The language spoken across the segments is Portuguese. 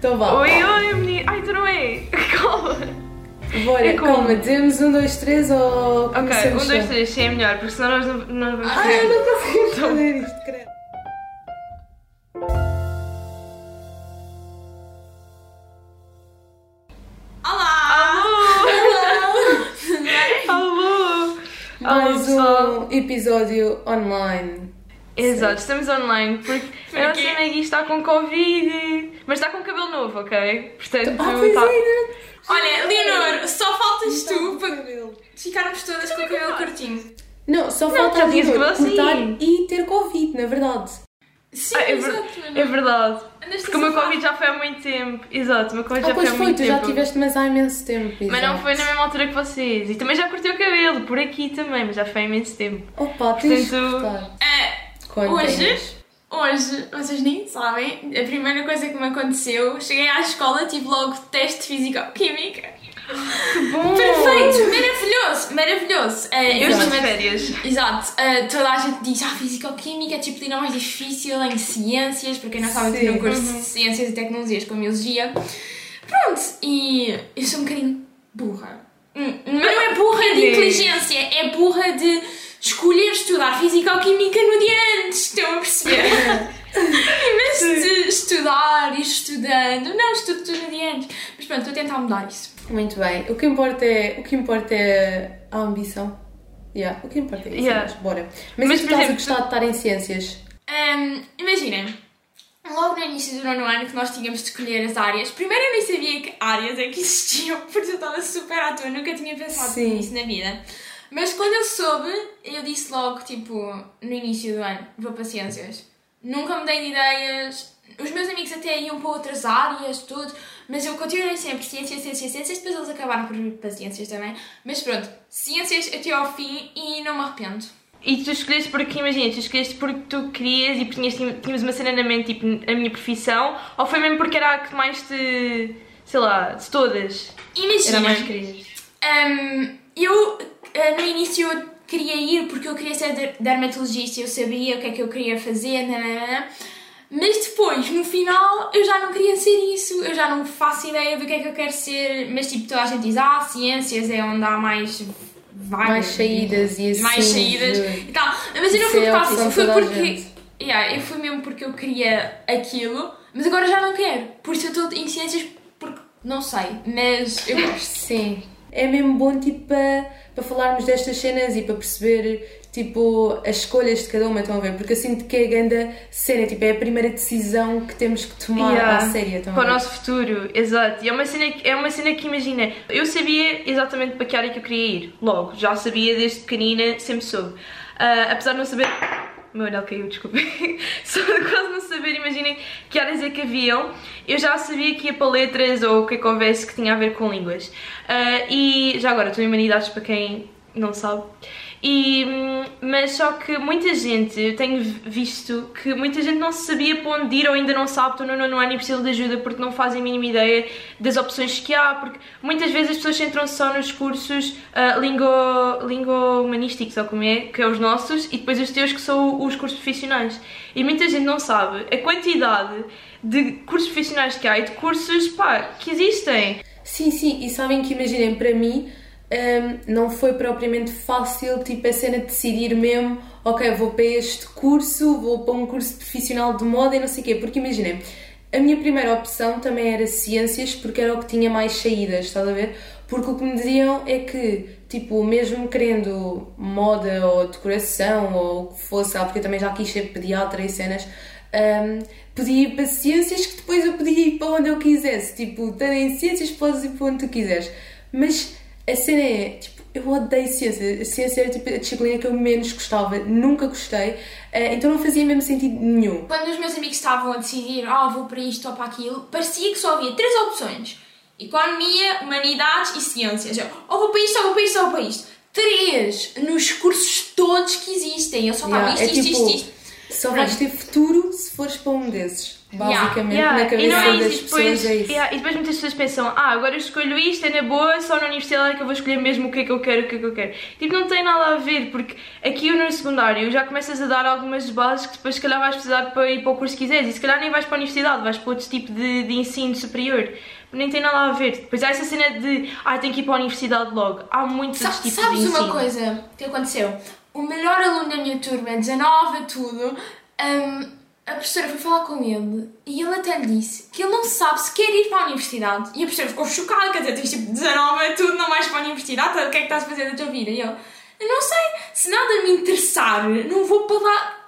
Então vá. Oi, oi, menino. Ai, tu não é? Calma. Bora, É como? calma, dizemos um, dois, três ou Ok, um, dois, três, sim é melhor, porque senão nós não, não vamos Ai, eu ver. não consigo fazer isto, credo. Olá! Alô! Alô, Mais um episódio online. Exato, estamos online porque a nossa amiga está com Covid, mas está com cabelo novo, ok? Portanto, pois tá- é, Olha, Leonor, só faltas Não tu para ficarmos todas com o cabelo curtinho. Não, só Não, falta já a tinhas Leonor cabelo cortar assim. e ter Covid, na verdade. Sim, Ah, é, ver- exato. é verdade. Andaste Porque o meu a. Covid já foi há muito tempo. Exato, o meu Covid Ah, já foi pois há foi, muito tu tempo. já tiveste, mas há imenso tempo. Mas não exato. foi na mesma altura que vocês. E também já cortei o cabelo, por aqui também, mas já foi há imenso tempo. Opa, tens de Portanto- cortar. Ah, Quando Hoje? Hoje, vocês nem sabem, a primeira coisa que me aconteceu, cheguei à escola, tive logo teste físico-química. Bom! Perfeito, maravilhoso, maravilhoso. Ah, Eu estou de estive- férias. Exato, ah, toda a gente diz, ah, físico-química é a disciplina mais difícil em ciências, para quem não sabe, eu um curso Uhum. de ciências e tecnologias com biologia. Pronto, e eu sou um bocadinho burra. Hum, Mas não é burra de inteligência, é burra de escolher estudar físico-química no dia antes, estão a perceber? em vez de estudar e ir estudando, não, estudo tudo no dia antes. Mas pronto, estou a tentar mudar isso. Muito bem. O que importa é, o que importa é a ambição. Yeah, o que importa é isso. Yeah. mas Bora. Mas, Mas, tu estás a gostar de estar em ciências? Hum, Imaginem, logo no início do nono ano que nós tínhamos de escolher as áreas, primeiro eu nem sabia que áreas é que existiam, porque eu estava super à toa, nunca tinha pensado Sim. nisso na vida. Mas quando eu soube, eu disse logo, tipo, no início do ano, vou para ciências. Nunca mudei de ideias, os meus amigos até iam para outras áreas, tudo, mas eu continuei sempre ciências, ciências, ciências, depois eles acabaram por ir para ciências também. Mas pronto, ciências até ao fim e não me arrependo. E tu escolheste porque, imagina, tu escolheste porque tu querias e porque tinhas, tinhas uma cena na mente, tipo, a minha profissão, ou foi mesmo porque era a que mais te, sei lá, de todas, Imagina. era mais querias? Hum, eu, eh, no início, eu queria ir porque eu queria ser der- dermatologista, eu sabia o que é que eu queria fazer, nananã. Mas depois, no final, eu já não queria ser isso, eu já não faço ideia do que é que eu quero ser, mas tipo, toda a gente diz, ah, ciências é onde há mais vagas. Mais saídas e assim. Mais saídas e tal. Mas eu não fui por causa disso, foi porque... Yeah, eu fui mesmo porque eu queria aquilo, mas agora já não quero. Por isso eu estou em ciências porque não sei, mas eu gosto. Sim. É mesmo bom, tipo, para, falarmos destas cenas e para perceber, tipo, as escolhas de cada uma, estão a ver? Porque eu sinto que é a grande cena, tipo, é a primeira decisão que temos que tomar Yeah. à séria, estão a Para o nosso futuro, exato. E é uma, cena, que- é uma cena que imagina, eu sabia exatamente para que área que eu queria ir, logo, já sabia desde pequenina, sempre soube. Ah, apesar de não saber. Meu anel caiu, desculpem. Só quase não saber, imaginem que áreas é que haviam. Eu já sabia que ia para letras ou que é que tinha a ver com línguas. Ah, e já agora, estou em humanidades para quem não sabe. E, mas só que muita gente, eu tenho visto que muita gente não sabia para onde ir ou ainda não sabe, estão no nono ano e precisam de ajuda porque não fazem a mínima ideia das opções que há, porque muitas vezes as pessoas centram-se só nos cursos uh, lingo, lingo-humanísticos, ou como é, que é os nossos, e depois os teus que são os cursos profissionais. E muita gente não sabe a quantidade de cursos profissionais que há e de cursos, pá, que existem. Sim, sim, e sabem que imaginem, para mim hum, não foi propriamente fácil, tipo, a cena de decidir mesmo, ok, vou para este curso, vou para um curso profissional de moda e não sei o quê, porque imaginem, a minha primeira opção também era ciências, porque era o que tinha mais saídas, estás a ver? Porque o que me diziam é que, tipo, mesmo querendo moda ou decoração ou o que fosse, ah, porque eu também já quis ser pediatra e cenas, um, podia ir para ciências que depois eu podia ir para onde eu quisesse. Tipo, em ciências podes ir para onde tu quiseres. Mas a cena é, tipo, eu odeio ciência. A ciência era tipo, a disciplina que eu menos gostava, nunca gostei, eh, então não fazia mesmo sentido nenhum. Quando os meus amigos estavam a decidir, ah, vou para isto ou para aquilo, parecia que só havia três opções: economia, humanidades e ciências. Eu, ou vou para isto, ou vou para isto, ou vou para isto. Três nos cursos todos que existem. Eu só estava Yeah, isto, é isto, tipo, isto, isto. Só vais ter futuro se fores para um desses. Basicamente, Yeah, na e cabeça não é das isso, e depois, pessoas é isso. yeah, e depois muitas pessoas pensam, ah, agora eu escolho isto, é na boa, só na universidade é que eu vou escolher mesmo o que é que eu quero, o que é que eu quero. Tipo, não tem nada a ver, porque aqui no secundário já começas a dar algumas bases que depois se calhar vais precisar para ir para o curso que quiseres, e se calhar nem vais para a universidade, vais para outro tipo de, de ensino superior. Nem tem nada a ver. Depois há essa cena de, ah, tenho que ir para a universidade logo. Há muitos Sa- tipos sabes de ensino. uma coisa que aconteceu? O melhor aluno da minha turma, 19 a tudo, hum, a professora foi falar com ele e ele até lhe disse que ele não sabe se quer ir para a universidade. E a professora ficou chocada, quer dizer, tens tipo 19 a tudo, não vais para a universidade, o que é que estás a fazer da tua vida? E ele, eu não sei, se nada me interessar, não vou para lá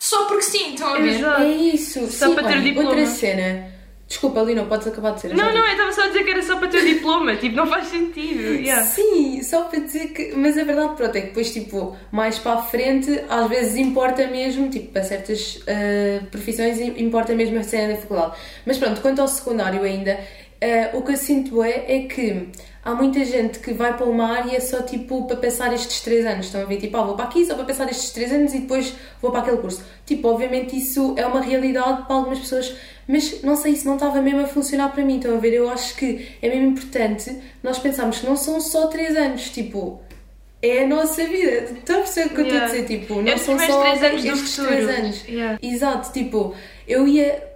só porque sim, estão a ver? Exato. É isso. Só Sim, para ter olha, diploma. Outra cena. Desculpa, Lino, podes acabar de dizer. Não, não, eu estava só a dizer que era só para ter diploma, tipo, não faz sentido. Yeah. Sim, só para dizer que. Mas a verdade, pronto, é que depois, tipo, mais para a frente, às vezes importa mesmo, tipo, para certas ah, profissões, importa mesmo a cena da faculdade. Mas pronto, quanto ao secundário ainda, ah, o que eu sinto é, é que há muita gente que vai para uma área só, tipo, para passar estes 3 anos. Estão a ver, tipo, ah, vou para aqui só para passar estes 3 anos e depois vou para aquele curso. Tipo, obviamente isso é uma realidade para algumas pessoas, mas não sei se não estava mesmo a funcionar para mim. Estão a ver, eu acho que é mesmo importante nós pensarmos que não são só 3 anos, tipo, é a nossa vida. Estão a perceber o que eu estou a Yeah. dizer? Tipo, não É são só três anos estes futuro. 3 anos. Yeah. Exato, tipo, eu ia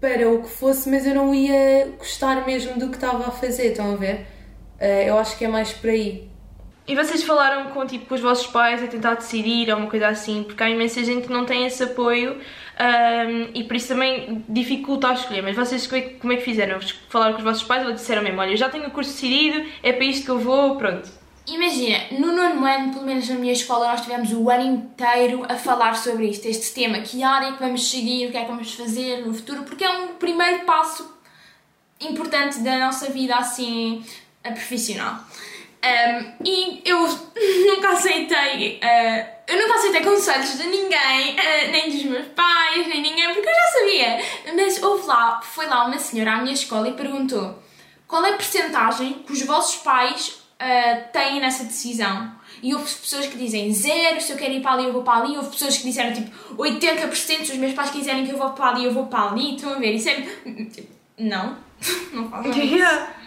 para o que fosse, mas eu não ia gostar mesmo do que estava a fazer, estão a ver? Eh, eu acho que é mais por aí. E vocês falaram com, tipo, com os vossos pais a tentar decidir ou uma coisa assim, porque há imensa gente que não tem esse apoio ahm, e por isso também dificulta a escolher. Mas vocês é, como é que fizeram? Falaram com os vossos pais ou disseram mesmo: olha, eu já tenho o curso decidido, é para isto que eu vou, pronto. Imagina, no nono ano, pelo menos na minha escola, nós tivemos o ano inteiro a falar sobre isto, este tema, que área que vamos seguir, o que é que vamos fazer no futuro, porque é um primeiro passo importante da nossa vida assim profissional. Um, e eu nunca aceitei, uh, eu nunca aceitei conselhos de ninguém, uh, nem dos meus pais, nem ninguém, porque eu já sabia. Mas houve lá, foi lá uma senhora à minha escola e perguntou qual é a percentagem que os vossos pais uh, têm nessa decisão. E houve pessoas que dizem zero, se eu quero ir para ali eu vou para ali. Houve pessoas que disseram tipo 80%, se os meus pais quiserem que eu vou para ali eu vou para ali. Estão a ver? Isso é. Tipo, não, não façam isso.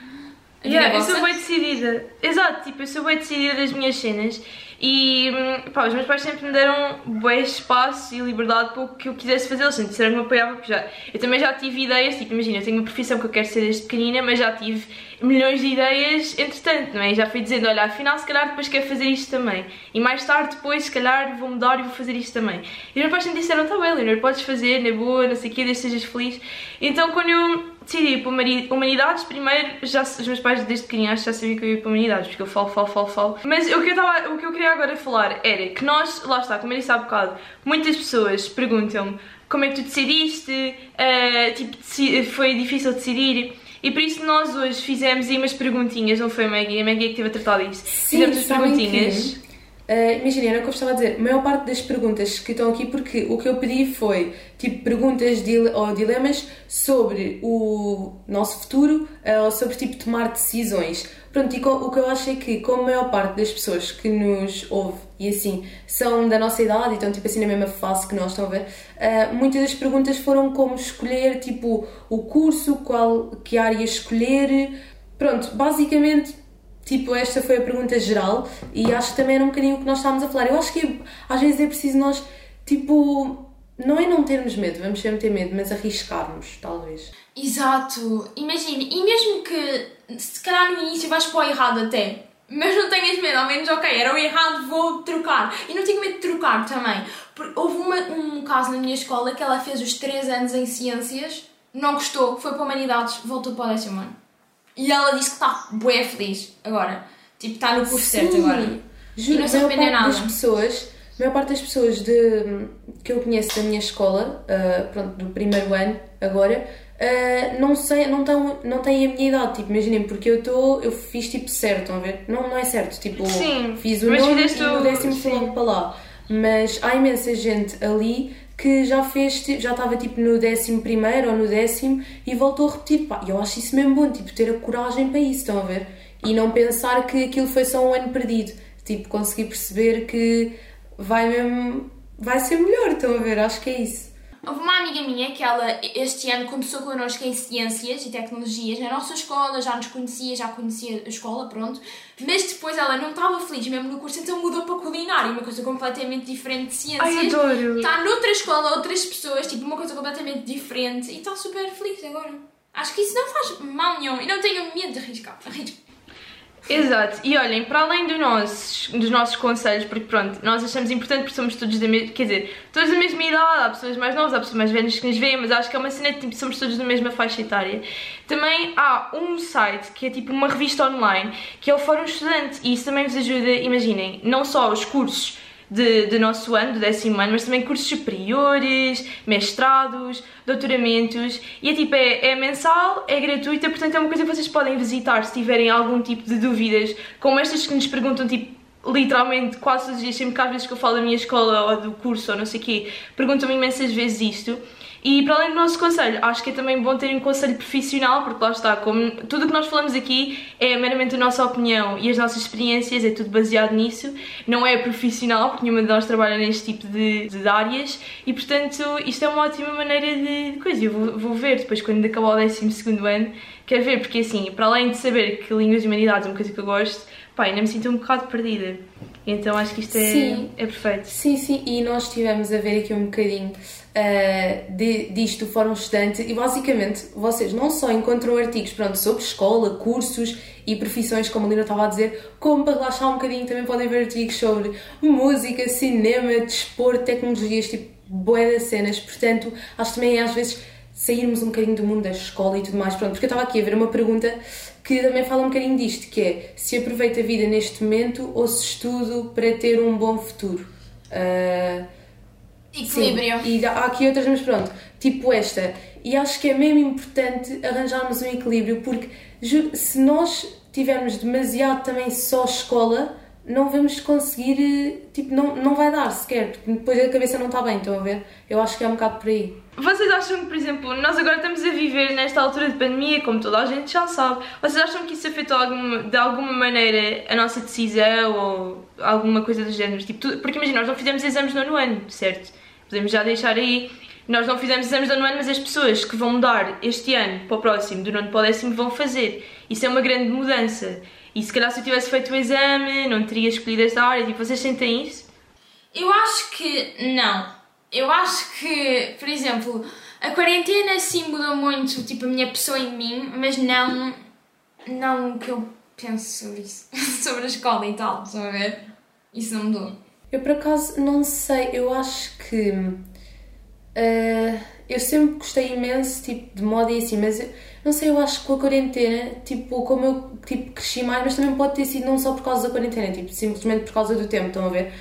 Yeah. Eu sou bem decidida. Exato, tipo, eu sou bem decidida das minhas cenas e hum, pá, os meus pais sempre me deram bem espaço e liberdade para o que eu quisesse fazer. Eles sempre disseram que me apoiavam, porque já, eu também já tive ideias, tipo, imagina, eu tenho uma profissão que eu quero ser desde pequenina, mas já tive milhões de ideias entretanto, não é? Já fui dizendo, olha, afinal, se calhar depois quero fazer isto também. E mais tarde, depois, se calhar, vou mudar e vou fazer isto também. E os meus pais sempre disseram, tá bem, Leonor, podes fazer, na boa, não sei o quê, desde sejas feliz. Então, quando eu decidi ir para humani- humanidades, primeiro, já, os meus pais desde que já sabiam que eu ia para humanidades, porque eu falo, falo, falo, falo. Mas o que, eu tava, o que eu queria agora falar era que nós, lá está, como eu disse há bocado, muitas pessoas perguntam-me como é que tu decidiste, eh, tipo, foi difícil decidir. E por isso nós hoje fizemos aí umas perguntinhas, não foi a Maggie? A Maggie é que esteve a tratar disso. fizemos as perguntinhas. que, ah, Imaginem, era o que eu estava a dizer. A maior parte das perguntas que estão aqui, porque o que eu pedi foi tipo perguntas dile- ou dilemas sobre o nosso futuro ah, ou sobre tipo tomar decisões. Pronto, e o que eu acho é que, como a maior parte das pessoas que nos ouve e assim são da nossa idade e estão tipo assim na mesma fase que nós, estão a ver, ah, muitas das perguntas foram como escolher tipo o curso, qual que área escolher. Pronto, basicamente Tipo, esta foi a pergunta geral e acho que também era um bocadinho o que nós estávamos a falar. Eu acho que às vezes é preciso nós, tipo, não é não termos medo, vamos sempre ter medo, mas arriscarmos, talvez. Exato, imagine, e mesmo que se calhar no início vais para o errado até, mas não tenhas medo, ao menos ok, era o errado, vou trocar. E não tenho medo de trocar também, houve uma- um caso na minha escola que ela fez os 3 anos em ciências, não gostou, foi para humanidades, voltou para o décimo ano. E ela disse que está bué feliz agora, tipo, está no curso certo Sim, agora. Juro, E não se a maior arrependeu parte das nada. pessoas, a maior parte das pessoas de, que eu conheço da minha escola, ah, pronto, do primeiro ano agora, ah, não, sei, não, tão, não têm a minha idade, tipo, imaginem, porque eu estou, eu fiz tipo certo, estão a ver? Não, não é certo, tipo, Sim, fiz o fizeste e o- décimo fui logo para lá. Mas há imensa gente ali que já fez, já estava tipo no décimo primeiro ou no décimo e voltou a repetir. Pá, eu acho isso mesmo bom, tipo, ter a coragem para isso, estão a ver? E não pensar que aquilo foi só um ano perdido. Tipo, conseguir perceber que vai mesmo, vai ser melhor, estão a ver? Acho que é isso. Houve uma amiga minha que ela este ano começou connosco em Ciências e Tecnologias na nossa escola, já nos conhecia, já conhecia a escola, pronto. Mas depois ela não estava feliz mesmo no curso, então mudou para culinária, uma coisa completamente diferente de Ciências. Ai, adoro! Está noutra escola, outras pessoas, tipo, uma coisa completamente diferente e está super feliz agora. Acho que isso não faz mal nenhum e não tenho medo de arriscar. Arrisco. Exato, e olhem, para além do nossos, dos nossos conselhos, porque pronto, nós achamos importante porque somos todos da mesma, quer dizer, todos da mesma idade, há pessoas mais novas, há pessoas mais velhas que nos veem, mas acho que é uma cena de tipo, somos todos da mesma faixa etária. Também há um site que é tipo uma revista online, que é o Fórum Estudante, e isso também vos ajuda, imaginem, não só os cursos de, de nosso ano, do décimo ano, mas também cursos superiores, mestrados, doutoramentos, e é tipo, é, é mensal, é gratuita, portanto é uma coisa que vocês podem visitar se tiverem algum tipo de dúvidas, como estas que nos perguntam, tipo, literalmente quase todos os dias, sempre que às vezes que eu falo da minha escola ou do curso ou não sei o quê, perguntam-me imensas vezes isto. E para além do nosso conselho, acho que é também bom ter um conselho profissional, porque lá está, como tudo o que nós falamos aqui é meramente a nossa opinião e as nossas experiências, é tudo baseado nisso, não é profissional, porque nenhuma de nós trabalha neste tipo de, de áreas e portanto isto é uma ótima maneira de, coisa. Eu vou, vou ver depois quando acabar o 12 ano, quero ver, porque assim, para além de saber que línguas e humanidades é uma coisa que eu gosto, pá, ainda me sinto um bocado perdida. Então acho que isto é, Sim. é perfeito. Sim, sim, e nós estivemos a ver aqui um bocadinho uh, de, disto do Fórum Estudante e basicamente vocês não só encontram artigos pronto, sobre escola, cursos e profissões, como a Lina estava a dizer, como para relaxar um bocadinho também podem ver artigos sobre música, cinema, desporto, tecnologias, tipo, boé cenas. Portanto, acho também às vezes sairmos um bocadinho do mundo da escola e tudo mais. Pronto, porque eu estava aqui a ver uma pergunta que também fala um bocadinho disto, que é se aproveito a vida neste momento ou se estudo para ter um bom futuro. Uh, Equilíbrio. Sim. E há aqui outras, mas pronto, tipo esta. E acho que é mesmo importante arranjarmos um equilíbrio, porque se nós tivermos demasiado também só escola, não vamos conseguir, tipo, não, não vai dar sequer, porque depois a cabeça não está bem, estão a ver? Eu acho que é um bocado por aí. Vocês acham que, por exemplo, nós agora estamos a viver nesta altura de pandemia, como toda a gente já sabe, vocês acham que isso afetou alguma, de alguma maneira a nossa decisão ou alguma coisa do género? Tipo, tu, porque imagina, nós não fizemos exames no ano certo? Podemos já deixar aí. Nós não fizemos exames ano ano, mas as pessoas que vão mudar este ano para o próximo, do nono para o décimo, vão fazer. Isso é uma grande mudança. E se calhar se eu tivesse feito o exame, não teria escolhido esta área. Tipo, vocês sentem isso? Eu acho que não. Eu acho que, por exemplo, a quarentena sim mudou muito, tipo, a minha pessoa em mim, mas não, não o que eu penso sobre isso. sobre a escola e tal, estão a ver? Isso não mudou. Eu por acaso não sei, eu acho que. Uh, eu sempre gostei imenso tipo, de moda e assim, mas eu, não sei, eu acho que com a quarentena, tipo, como eu tipo, cresci mais, mas também pode ter sido não só por causa da quarentena, tipo, simplesmente por causa do tempo, estão a ver?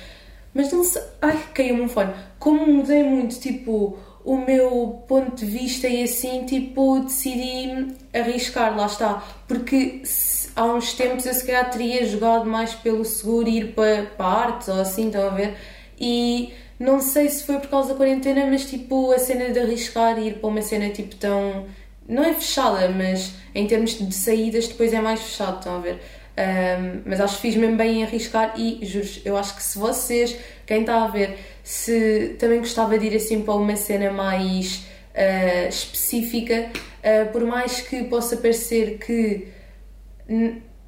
Mas não sei. Ai, caiu-me um fone. Como mudei muito, tipo, o meu ponto de vista e assim, tipo, decidi arriscar, lá está. Porque se, há uns tempos eu se calhar teria jogado mais pelo seguro ir para, para artes ou assim, estão a ver? E não sei se foi por causa da quarentena, mas tipo, a cena de arriscar e ir para uma cena tipo tão. Não é fechada, mas em termos de saídas depois é mais fechado, estão a ver? Um, mas acho que fiz mesmo bem em arriscar e juro, eu acho que se vocês, quem está a ver, se também gostava de ir assim para uma cena mais uh, específica, uh, por mais que possa parecer que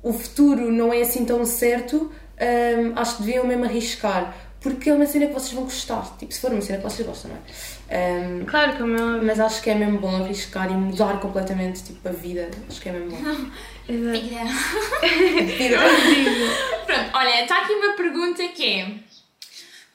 o futuro não é assim tão certo, um, acho que deviam mesmo arriscar, porque é uma cena que vocês vão gostar, tipo, se for uma cena que vocês gostam, não é? Um, claro, como é. Mas acho que é mesmo bom arriscar e mudar completamente tipo, a vida, acho que é mesmo bom. Vida. Pronto, olha, está aqui uma pergunta que é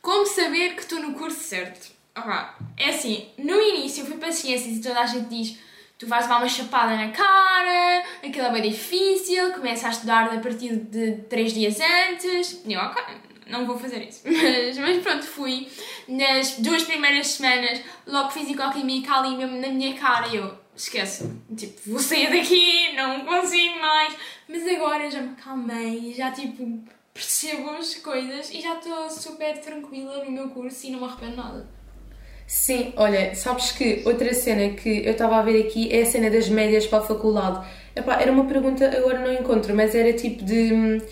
Como saber que estou no curso certo? Ah, é assim, no início eu fui para ciências e toda a gente diz tu vais levar uma chapada na cara, aquilo é bem difícil, começa a estudar a partir de 3 dias antes. E eu, ok, não vou fazer isso. Mas, mas pronto, fui. Nas duas primeiras semanas, logo físico-química ali mesmo na minha cara e eu, esquece, tipo, vou sair daqui, não consigo mais. Mas agora já me acalmei, já tipo, percebo as coisas e já estou super tranquila no meu curso e não me arrependo nada. Sim, olha, sabes que outra cena que eu estava a ver aqui é a cena das médias para a faculdade. Epá, era uma pergunta, agora não encontro, mas era tipo de, de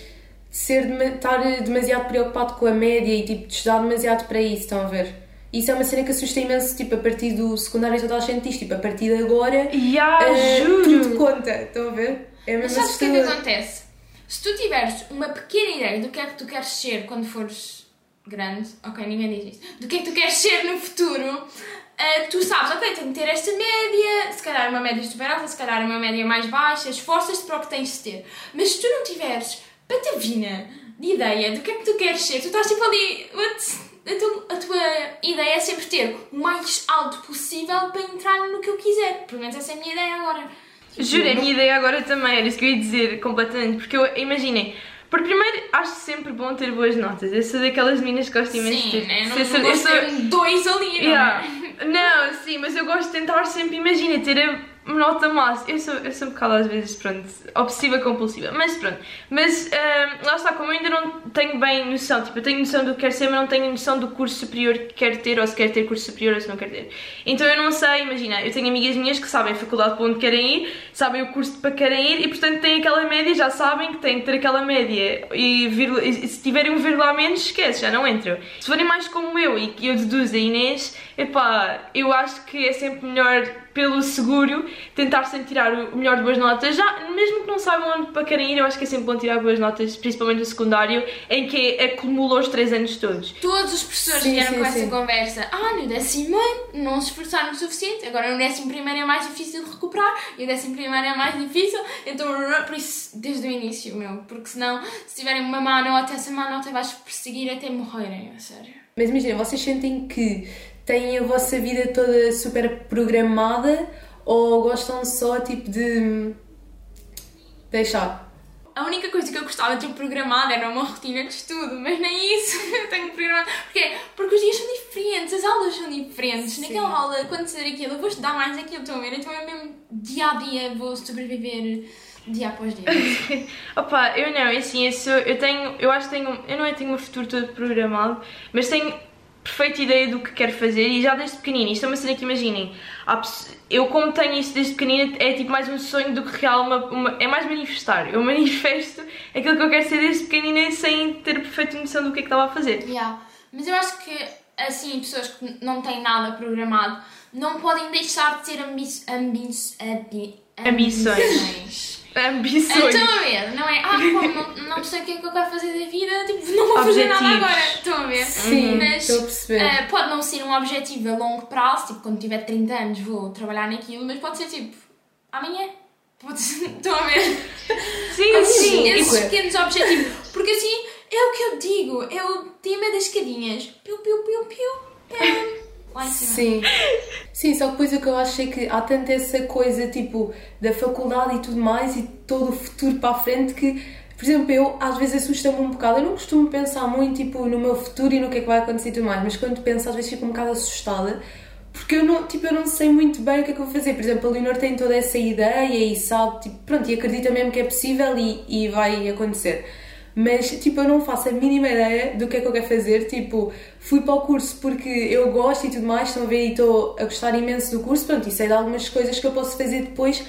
ser estar demasiado preocupado com a média e tipo estudar demasiado para isso, estão a ver? Isso é uma cena que assusta imenso, tipo, a partir do secundário toda a gente diz, tipo, a partir de agora, Ya, eh, juro. tudo conta, estão a ver? É Mas sabes o que é que acontece? Se tu tiveres uma pequena ideia do que é que tu queres ser quando fores grande, ok, ninguém diz isso, do que é que tu queres ser no futuro, ah, tu sabes, ok, tenho que ter esta média, se calhar uma média super alta, se calhar uma média mais baixa, esforças-te para o que tens de ter. Mas se tu não tiveres patavina de ideia do que é que tu queres ser, tu estás tipo ali? A tua, a tua ideia é sempre ter o mais alto possível para entrar no que eu quiser. Pelo menos essa é a minha ideia agora. Juro, a minha ideia agora também era isso que eu ia dizer completamente, porque eu imaginem. Por primeiro, acho sempre bom ter boas notas. Eu sou daquelas meninas que gostam imenso de Sim, ter. né? não, não eu gosto sou- dois ali, não Yeah. é? Não, sim, mas eu gosto de tentar sempre, imagina, ter a nota máxima. Eu sou, eu sou um bocado às vezes, pronto, obsessiva compulsiva, mas pronto. Mas ahm, lá está, como eu ainda não tenho bem noção, tipo, eu tenho noção do que quero ser, mas não tenho noção do curso superior que quero ter, ou se quero ter curso superior ou se não quero ter. Então eu não sei, imagina, eu tenho amigas minhas que sabem a faculdade para onde querem ir, sabem o curso para que querem ir e portanto têm aquela média, já sabem que têm que ter aquela média e, vírgula- e se tiverem um vírgula a menos, esquece, já não entram. Se forem mais como eu e que eu deduzo a Inês, epá, eu acho que é sempre melhor pelo seguro tentar sempre tirar o melhor de boas notas, já mesmo que não saibam onde para querem ir, eu acho que é sempre bom tirar boas notas, principalmente no secundário, em que acumula os 3 anos todos. Todos os professores Sim, vieram sim, com sim. essa conversa. Ah, no décimo ano não se esforçaram o suficiente, agora no décimo primeiro é mais difícil de recuperar e o décimo primeiro é mais difícil, então por isso desde o início, meu, porque senão se tiverem uma má nota, essa má nota vais perseguir até morrerem, a sério. Mas imagina, vocês sentem que têm a vossa vida toda super programada ou gostam só tipo de deixar? A única coisa que eu gostava de ter programado era uma rotina de estudo, mas nem isso eu tenho programado. Porquê? Porque os dias são diferentes, as aulas são diferentes. Sim. Naquela aula, quando dizer aquilo, eu vou estudar mais aquilo, estão a ver? Então eu mesmo dia a dia vou sobreviver dia após dia. Opa, eu não, é assim, eu, sou, eu tenho, eu acho que tenho, eu não é tenho um futuro todo programado, mas tenho perfeita ideia do que quero fazer e já desde pequenina, isto é uma cena que imaginem, eu como tenho isso desde pequenina é tipo mais um sonho do que real, uma, uma- é mais manifestar, eu manifesto aquilo que eu quero ser desde pequenina sem ter perfeita noção do que é que estava a fazer. Yeah. Mas eu acho que, assim, pessoas que não têm nada programado não podem deixar de ter ambi ambi ambi Ambições. Ambições. Ambições. Estão a ver, não é? Ah, como não, não sei o que é que eu quero fazer da vida, tipo, não vou fazer nada agora. Estão a ver? Sim, Mas estou a perceber. ah, pode não ser um objetivo a longo prazo, tipo, quando tiver 30 anos vou trabalhar naquilo, mas pode ser tipo, amanhã. Pode ser, estão a ver? Sim, Esses, sim. esses e- pequenos objetivos. Porque assim, é o que eu digo, é o tema das escadinhas. Piu, piu, piu, piu. pam. Sim. Sim, só que depois o que eu acho é que há tanta essa coisa tipo da faculdade e tudo mais e todo o futuro para a frente que, por exemplo, eu às vezes assusta-me um bocado. Eu não costumo pensar muito tipo, no meu futuro e no que é que vai acontecer e tudo mais, mas quando penso às vezes fico um bocado assustada porque eu não, tipo, eu não sei muito bem o que é que eu vou fazer. Por exemplo, a Leonor tem toda essa ideia e sabe, tipo, pronto, e acredita mesmo que é possível e, e vai acontecer. Mas, tipo, eu não faço a mínima ideia do que é que eu quero fazer. Tipo, fui para o curso porque eu gosto e tudo mais, estão a ver, e estou a gostar imenso do curso, pronto, e sei de algumas coisas que eu posso fazer depois,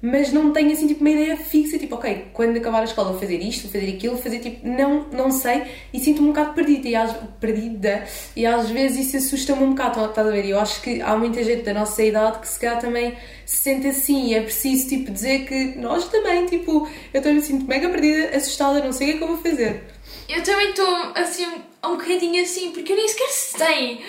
mas não tenho, assim, tipo, uma ideia fixa, tipo, ok, quando acabar a escola vou fazer isto, vou fazer aquilo, vou fazer, tipo, não, não sei, e sinto-me um bocado perdida, e às, perdida, e às vezes isso assusta-me um bocado, estás a ver? Eu acho que há muita gente da nossa idade que se calhar também se sente assim, e é preciso, tipo, dizer que nós também, tipo, eu estou me sinto mega perdida, assustada, não sei o que é que eu vou fazer. Eu também estou assim, um bocadinho assim, porque eu nem sequer sei.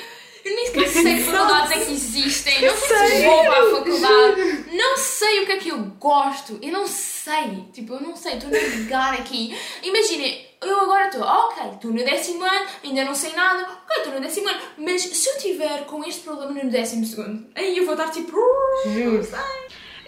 Eu nem sequer sei que faculdades é que existem. Não sei se vou para a faculdade. Não sei o que é que eu gosto. Eu não sei. Tipo, eu não sei. Estou a navegar aqui. Imaginem, eu agora estou, ok, estou no décimo ano, ainda não sei nada. Ok, estou no décimo ano. Mas se eu tiver com este problema no décimo segundo, aí eu vou estar tipo. Juro.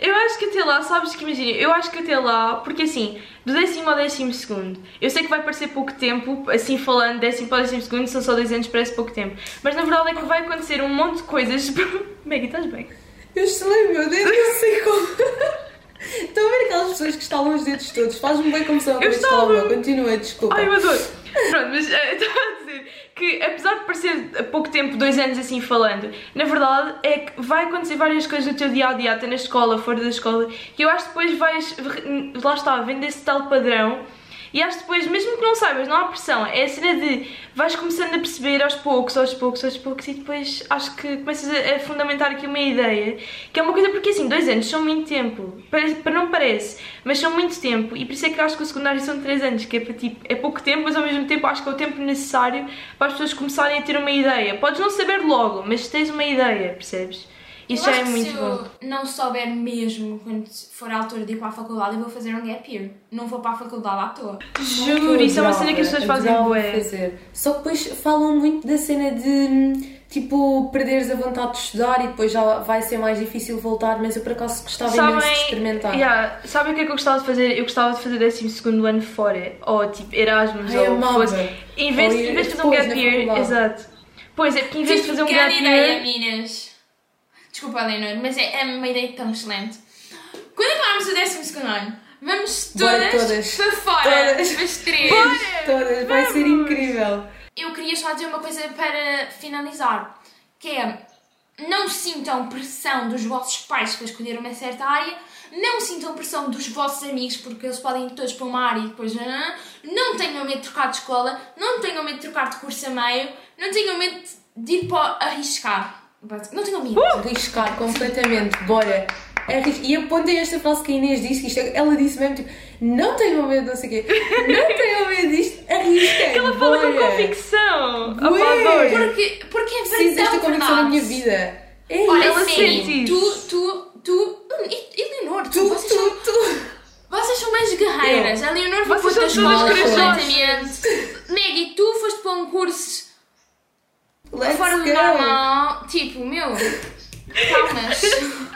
Eu acho que até lá, sabes que imagina, eu acho que até lá, porque assim, do décimo ao décimo segundo, eu sei que vai parecer pouco tempo, assim falando, décimo para décimo segundo, são só dois anos, parece pouco tempo. Mas na verdade é que vai acontecer um monte de coisas. Maggie, estás bem? Eu estalei meu dedo, eu sei como. Estão a ver aquelas pessoas que estalam os dedos todos? Faz-me bem como são Eu o estalo. Continua, desculpa. Ai, eu adoro! Pronto, mas eh, estava a dizer que apesar de parecer pouco tempo, dois anos assim falando, na verdade é que vai acontecer várias coisas no teu dia a dia, até na escola, fora da escola, que eu acho que depois vais, lá está, vendo esse tal padrão E acho depois, mesmo que não saibas, não há pressão. É a cena de vais começando a perceber aos poucos, aos poucos, aos poucos e depois acho que começas a, fundamentar aqui uma ideia que é uma coisa porque assim, dois anos são muito tempo. Para não parece, mas são muito tempo e por isso é que eu acho que o secundário são três anos, que é para tipo, é pouco tempo, mas ao mesmo tempo acho que é o tempo necessário para as pessoas começarem a ter uma ideia. Podes não saber logo, mas tens uma ideia, percebes? Isso já é que muito se bom. eu não souber mesmo quando for a altura de ir para a faculdade, eu vou fazer um gap year. Não vou para a faculdade à toa. Juro, isso é uma cena que as pessoas fazem adorava bué. fazer. Só que depois falam muito da cena de tipo perderes a vontade de estudar e depois já vai ser mais difícil voltar, mas eu por acaso gostava imenso de experimentar. yeah, sabem o que é que eu gostava de fazer? Eu gostava de fazer 12 ano fora, ou tipo Erasmus, Ai, ou amava. fosse. Em vez, em vez de fazer um gap year, exato. Pois é, porque em vez de Tive fazer um gap ideia, year. meninas. Desculpa, Leonor, mas é, é uma ideia tão excelente. Quando acabarmos o 12 ano, vamos Bora todas, todas. para fora, Todas. as três. Todas, vai ser Vamos. incrível. Eu queria só dizer uma coisa para finalizar, que é não sintam pressão dos vossos pais para escolher uma certa área, não sintam pressão dos vossos amigos porque eles podem ir todos para uma área e depois não tenham medo de trocar de escola, não tenham medo de trocar de curso a meio, não tenham medo de ir para arriscar. Não tenham medo. Arriscar completamente, bora. Arris- E apontem esta frase que a Inês disse, que isto, é, ela disse mesmo, tipo, não tenham medo, não sei o quê, não tenham medo disto, arrisquem, Ela fala com bora. convicção! Bué. Opa, adoro. Porque, porque é Preciso desta verdade. convicção na minha vida. É Olha, Ela isso. sente tu, tu, tu, hum, e, e Leonor, tu, Tu, tu, são, tu. vocês são mais guerreiras. A Leonor foi Vocês para todas escola completamente. Maggie, tu foste para um curso Let's fora do go. normal. Tipo, meu, palmas.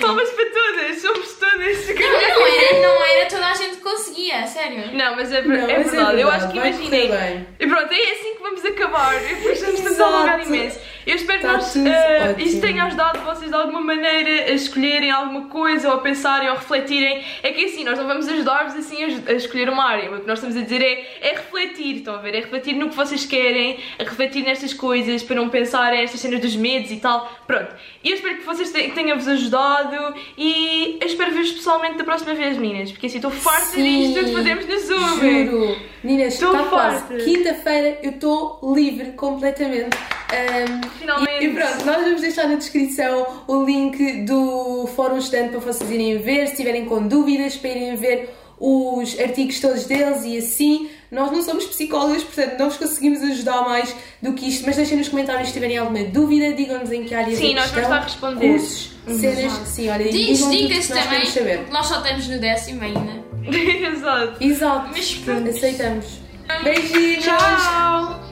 Palmas para todas, somos todas. Não, não era, não era toda a gente que conseguia, sério. Não, mas é, Não, é mas é verdade. Eu acho que vai imaginei. bem. E pronto, é assim que vamos acabar. Eu depois já estamos a alongar imenso. Eu espero que Tá nós, tudo eh, isso tenha ajudado vocês de alguma maneira a escolherem alguma coisa, ou a pensarem, ou a refletirem. É que assim, nós não vamos ajudar-vos assim a, a escolher uma área. O que nós estamos a dizer é, é refletir, estão a ver? É refletir no que vocês querem, a refletir nestas coisas, para não pensarem estas cenas dos medos e tal. Pronto. E eu espero que vocês te- que tenham-vos ajudado e eu espero ver-vos pessoalmente da próxima vez, meninas. Porque assim, estou farta Sim, disto que fazemos no Zoom. Juro. Meninas, Estou quase. farta. Quinta-feira eu estou livre completamente. Ahm, Finalmente. E, e pronto, nós vamos deixar na descrição o link do Fórum Estante para vocês irem ver, se tiverem com dúvidas, para irem ver os artigos todos deles e assim. Nós não somos psicólogos, portanto não vos conseguimos ajudar mais do que isto, mas deixem nos comentários se tiverem alguma dúvida, digam-nos em que áreas Sim, é nós vamos a responder. cursos, cenas, sim, olha, Diz, que nós também, saber. nós só estamos no décimo ainda. Exato. Exato, Mas pronto. aceitamos. Beijinhos! Tchau!